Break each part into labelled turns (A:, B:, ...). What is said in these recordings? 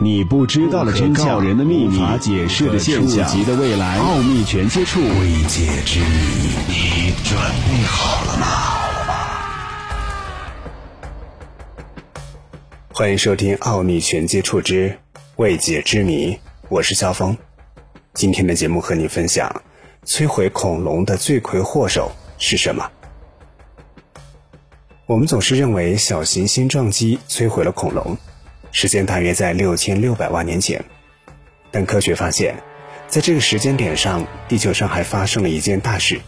A: 你不知道的真相，人的秘密，无法解释的现象，及的未来，奥秘全接触，
B: 未解之谜，你准备好了吗？欢迎收听《奥秘全接触之未解之谜》，我是肖峰。今天的节目和你分享，摧毁恐龙的罪魁祸首是什么？我们总是认为小行星撞击摧毁了恐龙。时间大约在六千六百万年前，但科学发现，在这个时间点上，地球上还发生了一件大事，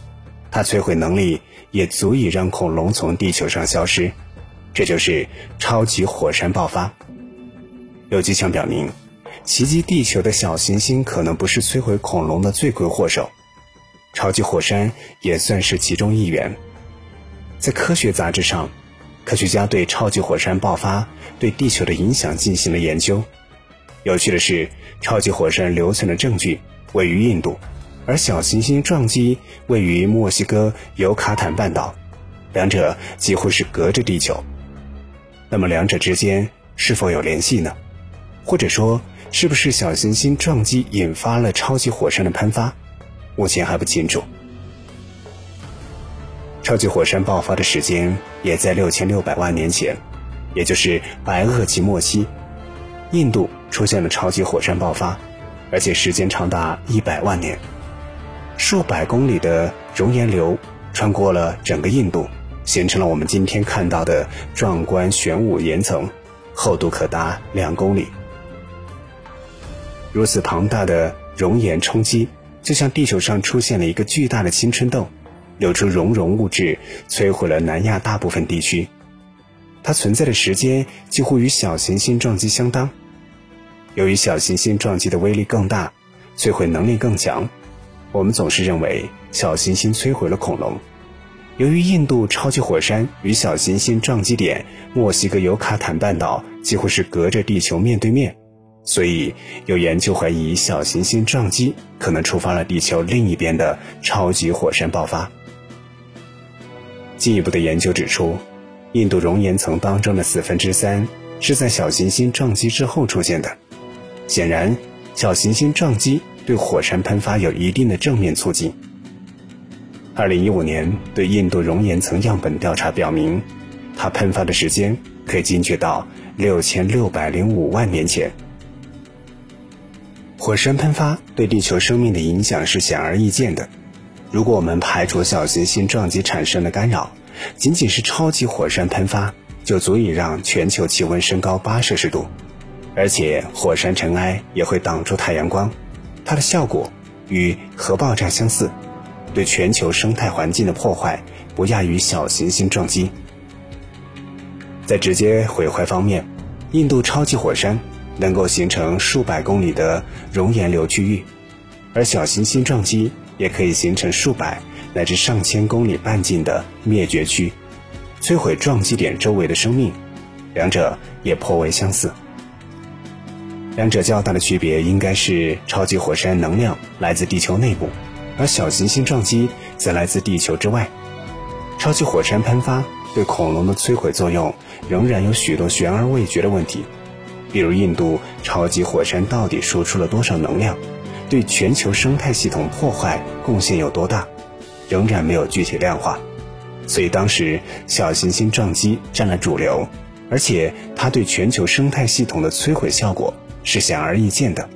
B: 它摧毁能力也足以让恐龙从地球上消失，这就是超级火山爆发。有迹象表明，袭击地球的小行星可能不是摧毁恐龙的罪魁祸首，超级火山也算是其中一员。在科学杂志上。科学家对超级火山爆发对地球的影响进行了研究。有趣的是，超级火山留存的证据位于印度，而小行星撞击位于墨西哥尤卡坦半岛，两者几乎是隔着地球。那么，两者之间是否有联系呢？或者说，是不是小行星撞击引发了超级火山的喷发？目前还不清楚。超级火山爆发的时间也在六千六百万年前，也就是白垩纪末期，印度出现了超级火山爆发，而且时间长达一百万年，数百公里的熔岩流穿过了整个印度，形成了我们今天看到的壮观玄武岩层，厚度可达两公里。如此庞大的熔岩冲击，就像地球上出现了一个巨大的青春痘。流出熔融物质，摧毁了南亚大部分地区。它存在的时间几乎与小行星撞击相当。由于小行星撞击的威力更大，摧毁能力更强，我们总是认为小行星摧毁了恐龙。由于印度超级火山与小行星撞击点墨西哥尤卡坦半岛几乎是隔着地球面对面，所以有研究怀疑小行星撞击可能触发了地球另一边的超级火山爆发。进一步的研究指出，印度熔岩层当中的四分之三是在小行星撞击之后出现的。显然，小行星撞击对火山喷发有一定的正面促进。二零一五年对印度熔岩层样本调查表明，它喷发的时间可以精确到六千六百零五万年前。火山喷发对地球生命的影响是显而易见的。如果我们排除小行星撞击产生的干扰，仅仅是超级火山喷发就足以让全球气温升高八摄氏度，而且火山尘埃也会挡住太阳光，它的效果与核爆炸相似，对全球生态环境的破坏不亚于小行星撞击。在直接毁坏方面，印度超级火山能够形成数百公里的熔岩流区域，而小行星撞击。也可以形成数百乃至上千公里半径的灭绝区，摧毁撞击点周围的生命，两者也颇为相似。两者较大的区别应该是超级火山能量来自地球内部，而小行星撞击则来自地球之外。超级火山喷发对恐龙的摧毁作用仍然有许多悬而未决的问题，比如印度超级火山到底输出了多少能量？对全球生态系统破坏贡献有多大，仍然没有具体量化，所以当时小行星撞击占了主流，而且它对全球生态系统的摧毁效果是显而易见的。